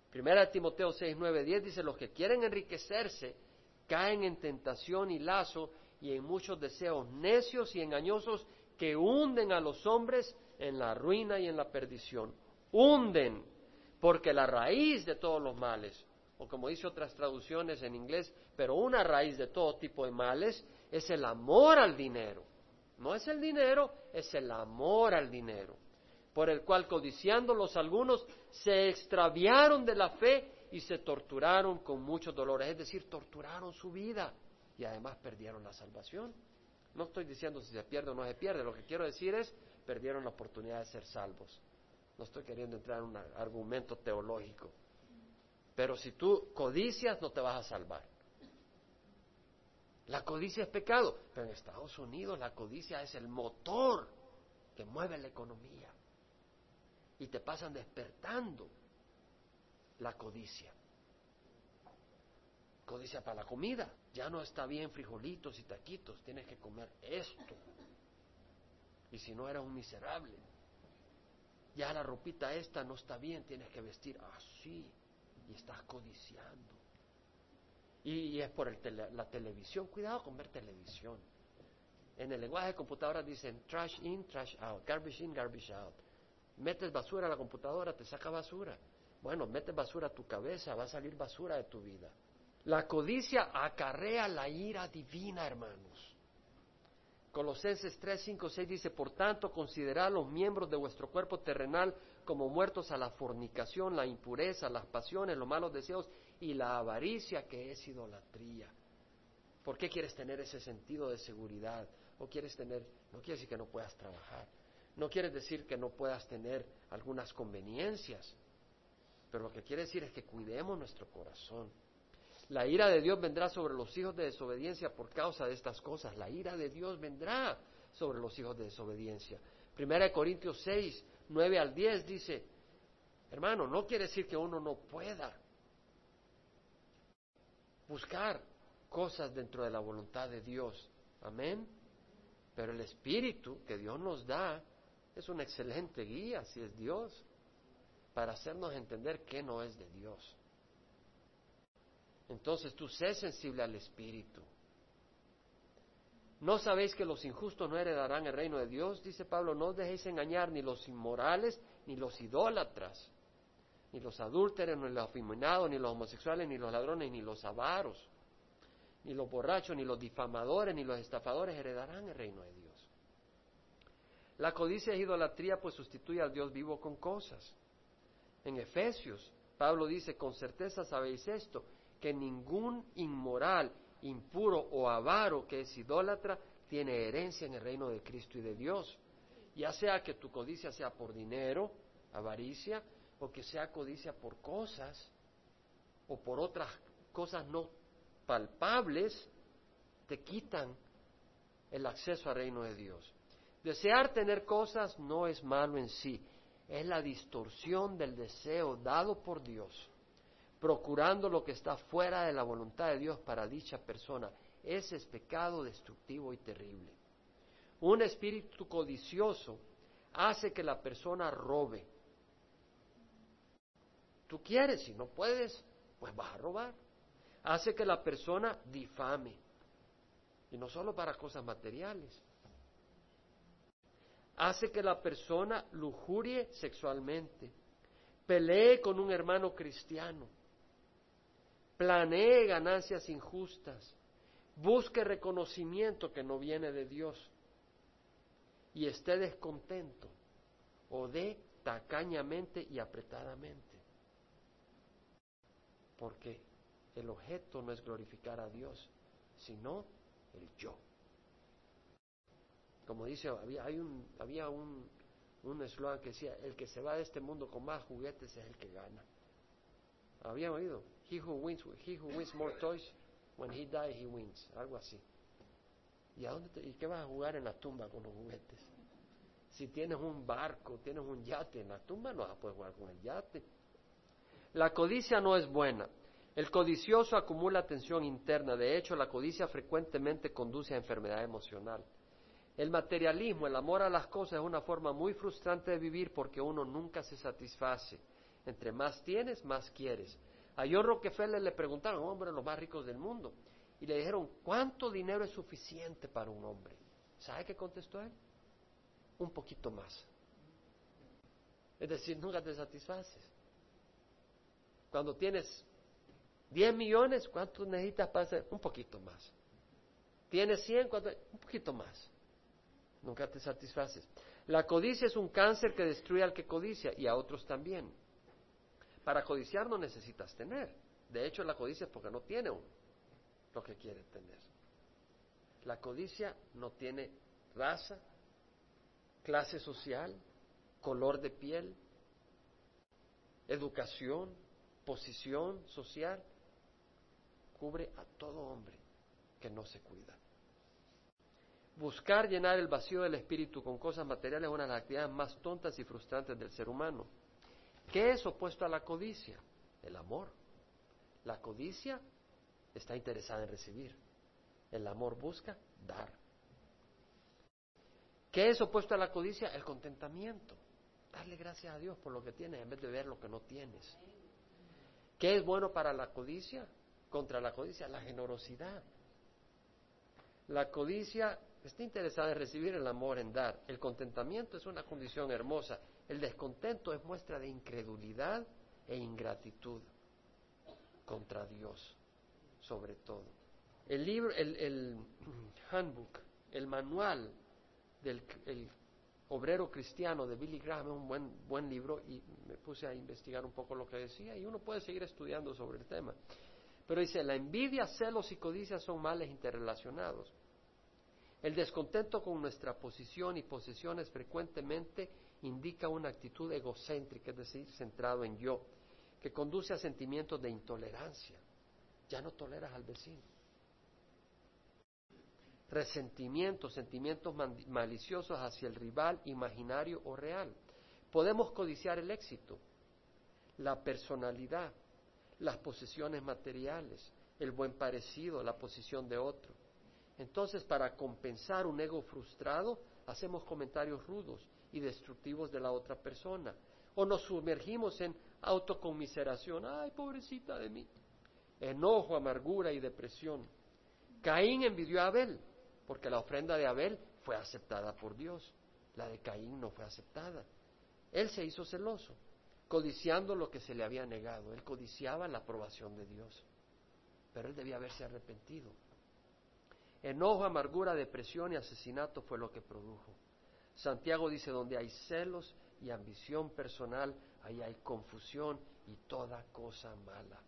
Primera Timoteo 6, 9, 10 dice, los que quieren enriquecerse caen en tentación y lazo y en muchos deseos necios y engañosos que hunden a los hombres en la ruina y en la perdición. Hunden, porque la raíz de todos los males, o como dice otras traducciones en inglés, pero una raíz de todo tipo de males es el amor al dinero. No es el dinero, es el amor al dinero, por el cual codiciando los algunos se extraviaron de la fe y se torturaron con muchos dolores, es decir, torturaron su vida y además perdieron la salvación. No estoy diciendo si se pierde o no se pierde, lo que quiero decir es perdieron la oportunidad de ser salvos. No estoy queriendo entrar en un argumento teológico. Pero si tú codicias, no te vas a salvar. La codicia es pecado, pero en Estados Unidos la codicia es el motor que mueve la economía. Y te pasan despertando la codicia. Codicia para la comida. Ya no está bien frijolitos y taquitos, tienes que comer esto. Y si no eres un miserable. Ya la ropita esta no está bien, tienes que vestir así. Y estás codiciando. Y, es por la televisión. Cuidado con ver televisión. En el lenguaje de computadora dicen trash in, trash out, garbage in, garbage out. Metes basura a la computadora, te saca basura. Bueno, metes basura a tu cabeza, va a salir basura de tu vida. La codicia acarrea la ira divina, hermanos. Colosenses 3, 5, 6 dice, por tanto, considerad los miembros de vuestro cuerpo terrenal como muertos a la fornicación, la impureza, las pasiones, los malos deseos y la avaricia que es idolatría. ¿Por qué quieres tener ese sentido de seguridad? ¿O quieres tener, no quiere decir que no puedas trabajar, no quiere decir que no puedas tener algunas conveniencias, pero lo que quiere decir es que cuidemos nuestro corazón la ira de Dios vendrá sobre los hijos de desobediencia por causa de estas cosas. La ira de Dios vendrá sobre los hijos de desobediencia. Primera de Corintios 6, 9 al 10 dice, hermano, no quiere decir que uno no pueda buscar cosas dentro de la voluntad de Dios. Amén. Pero el Espíritu que Dios nos da es una excelente guía, si es Dios, para hacernos entender que no es de Dios. Entonces tú sé sensible al Espíritu. ¿No sabéis que los injustos no heredarán el reino de Dios? Dice Pablo, no os dejéis engañar ni los inmorales, ni los idólatras, ni los adúlteros, ni los afeminados, ni los homosexuales, ni los ladrones, ni los avaros, ni los borrachos, ni los difamadores, ni los estafadores heredarán el reino de Dios. La codicia es idolatría, pues sustituye al Dios vivo con cosas. En Efesios, Pablo dice, con certeza sabéis esto, que ningún inmoral, impuro o avaro que es idólatra tiene herencia en el reino de Cristo y de Dios. Ya sea que tu codicia sea por dinero, avaricia, o que sea codicia por cosas, o por otras cosas no palpables, te quitan el acceso al reino de Dios. Desear tener cosas no es malo en sí, es la distorsión del deseo dado por Dios procurando lo que está fuera de la voluntad de Dios para dicha persona. Ese es pecado destructivo y terrible. Un espíritu codicioso hace que la persona robe. Tú quieres, si no puedes, pues vas a robar. Hace que la persona difame. Y no solo para cosas materiales. Hace que la persona lujurie sexualmente. Pelee con un hermano cristiano planee ganancias injustas, busque reconocimiento que no viene de Dios y esté descontento o dé tacañamente y apretadamente. Porque el objeto no es glorificar a Dios, sino el yo. Como dice, había, un, había un, un eslogan que decía, el que se va de este mundo con más juguetes es el que gana. ¿Habían oído? He who wins, he who wins more toys, when he dies, he wins. Algo así. ¿Y, a dónde ¿Y qué vas a jugar en la tumba con los juguetes? Si tienes un barco, tienes un yate en la tumba, no vas a poder jugar con el yate. La codicia no es buena. El codicioso acumula tensión interna. De hecho, la codicia frecuentemente conduce a enfermedad emocional. El materialismo, el amor a las cosas es una forma muy frustrante de vivir porque uno nunca se satisface. Entre más tienes, más quieres. A John Rockefeller le preguntaron, hombre, los más ricos del mundo, y le dijeron, ¿cuánto dinero es suficiente para un hombre? ¿Sabe qué contestó él? Un poquito más. Es decir, nunca te satisfaces. Cuando tienes 10 millones, ¿cuánto necesitas para hacer? Un poquito más. ¿Tienes 100? ¿cuánto? Un poquito más. Nunca te satisfaces. La codicia es un cáncer que destruye al que codicia y a otros también. Para codiciar no necesitas tener. De hecho, la codicia es porque no tiene uno lo que quiere tener. La codicia no tiene raza, clase social, color de piel, educación, posición social cubre a todo hombre que no se cuida. Buscar llenar el vacío del espíritu con cosas materiales es una de las actividades más tontas y frustrantes del ser humano. ¿Qué es opuesto a la codicia? El amor. La codicia está interesada en recibir. El amor busca dar. ¿Qué es opuesto a la codicia? El contentamiento. Darle gracias a Dios por lo que tienes en vez de ver lo que no tienes. ¿Qué es bueno para la codicia? contra la codicia, la generosidad. La codicia está interesada en recibir el amor, en dar. El contentamiento es una condición hermosa. El descontento es muestra de incredulidad e ingratitud contra Dios, sobre todo. El libro, el, handbook, el manual del obrero cristiano de Billy Graham es un buen, buen libro y me puse a investigar un poco lo que decía y uno puede seguir estudiando sobre el tema. Pero dice, la envidia, celos y codicia son males interrelacionados. El descontento con nuestra posición y posesiones frecuentemente indica una actitud egocéntrica, es decir, centrado en yo, que conduce a sentimientos de intolerancia. Ya no toleras al vecino. Resentimientos, sentimientos maliciosos hacia el rival imaginario o real. Podemos codiciar el éxito, la personalidad, las posesiones materiales, el buen parecido, la posición de otro. Entonces, para compensar un ego frustrado, hacemos comentarios rudos y destructivos de la otra persona. O nos sumergimos en autoconmiseración. Ay, pobrecita de mí. Enojo, amargura y depresión. Caín envidió a Abel, porque la ofrenda de Abel fue aceptada por Dios. La de Caín no fue aceptada. Él se hizo celoso codiciando lo que se le había negado. Él codiciaba la aprobación de Dios, pero él debía haberse arrepentido. Enojo, amargura, depresión y asesinato fue lo que produjo. Santiago dice, donde hay celos y ambición personal, ahí hay confusión y toda cosa mala.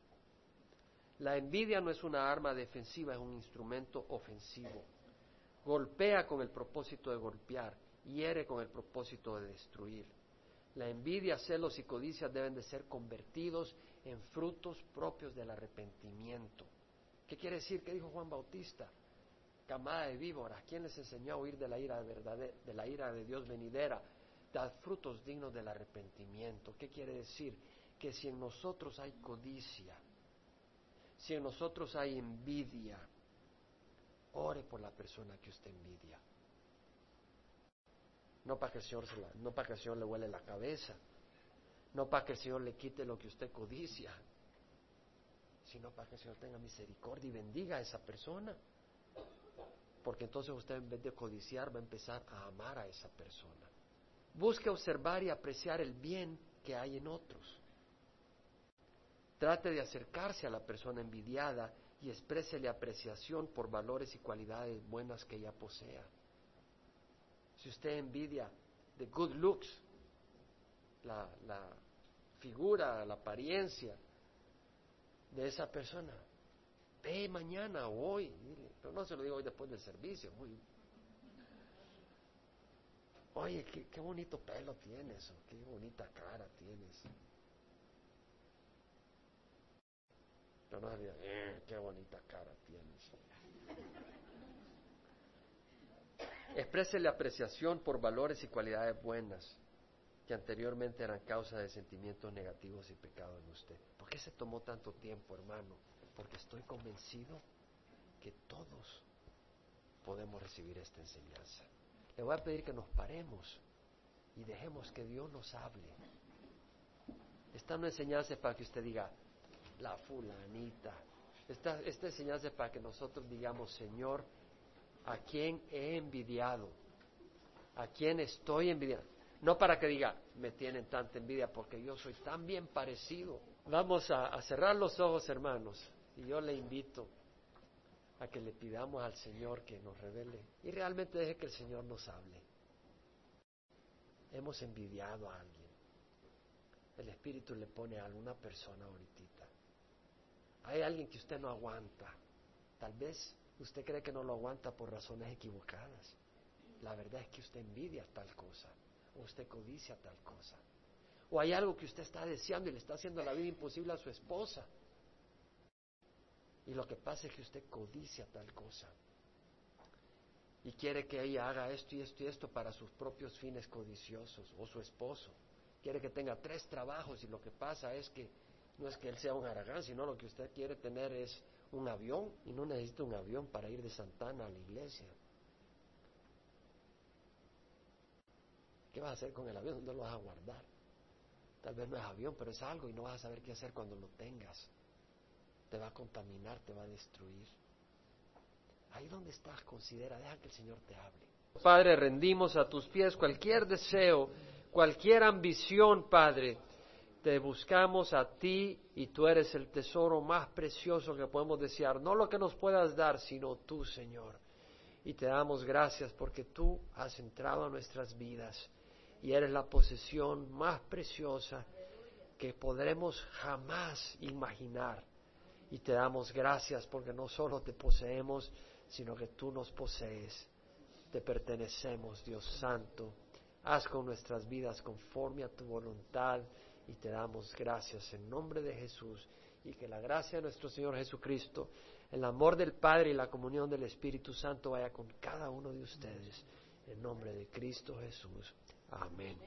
La envidia no es una arma defensiva, es un instrumento ofensivo. Golpea con el propósito de golpear, hiere con el propósito de destruir. La envidia, celos y codicias deben de ser convertidos en frutos propios del arrepentimiento. ¿Qué quiere decir? ¿Qué dijo Juan Bautista? Camada de víboras, ¿quién les enseñó a huir de la ira de, de la ira de Dios venidera? Dad frutos dignos del arrepentimiento. ¿Qué quiere decir? Que si en nosotros hay codicia, si en nosotros hay envidia, ore por la persona que usted envidia. No para que el Señor, no para que el Señor le huele la cabeza, no para que el Señor le quite lo que usted codicia, sino para que el Señor tenga misericordia y bendiga a esa persona. Porque entonces usted en vez de codiciar va a empezar a amar a esa persona. Busque observar y apreciar el bien que hay en otros. Trate de acercarse a la persona envidiada y exprésele apreciación por valores y cualidades buenas que ella posea si usted envidia the good looks, la, figura, la apariencia de esa persona, ve mañana o hoy, pero no se lo digo hoy después del servicio, Oye, qué, bonito pelo tienes, qué bonita cara tienes. Pero no diga, eh, qué bonita cara tienes. Exprese la apreciación por valores y cualidades buenas que anteriormente eran causa de sentimientos negativos y pecados en usted. ¿Por qué se tomó tanto tiempo, hermano? Porque estoy convencido que todos podemos recibir esta enseñanza. Le voy a pedir que nos paremos y dejemos que Dios nos hable. Esta no enseñanza es para que usted diga, la fulanita. Esta, esta enseñanza es para que nosotros digamos, Señor, ¿a quién he envidiado? ¿A quién estoy envidiando? No para que diga, me tienen tanta envidia porque yo soy tan bien parecido. Vamos a, a cerrar los ojos, hermanos, y yo le invito a que le pidamos al Señor que nos revele y realmente deje que el Señor nos hable. Hemos envidiado a alguien. El Espíritu le pone a alguna persona ahorita. Hay alguien que usted no aguanta. Tal vez usted cree que no lo aguanta por razones equivocadas. La verdad es que usted envidia tal cosa o usted codicia tal cosa. O hay algo que usted está deseando y le está haciendo la vida imposible a su esposa. Y lo que pasa es que usted codicia tal cosa. Y quiere que ella haga esto y esto y esto para sus propios fines codiciosos. O su esposo. Quiere que tenga tres trabajos y lo que pasa es que no es que él sea un aragán, sino lo que usted quiere tener es un avión y no necesita un avión para ir de Santana a la iglesia. ¿Qué vas a hacer con el avión? ¿Dónde lo vas a guardar? Tal vez no es avión, pero es algo y no vas a saber qué hacer cuando lo tengas te va a contaminar, te va a destruir. Ahí donde estás, considera, deja que el Señor te hable. Padre, rendimos a tus pies cualquier deseo, cualquier ambición, Padre. Te buscamos a ti y tú eres el tesoro más precioso que podemos desear. No lo que nos puedas dar, sino tú, Señor. Y te damos gracias porque tú has entrado a nuestras vidas y eres la posesión más preciosa que podremos jamás imaginar y te damos gracias porque no solo te poseemos, sino que tú nos posees. Te pertenecemos, Dios Santo. Haz con nuestras vidas conforme a tu voluntad y te damos gracias en nombre de Jesús y que la gracia de nuestro Señor Jesucristo, el amor del Padre y la comunión del Espíritu Santo vaya con cada uno de ustedes. En nombre de Cristo Jesús. Amén.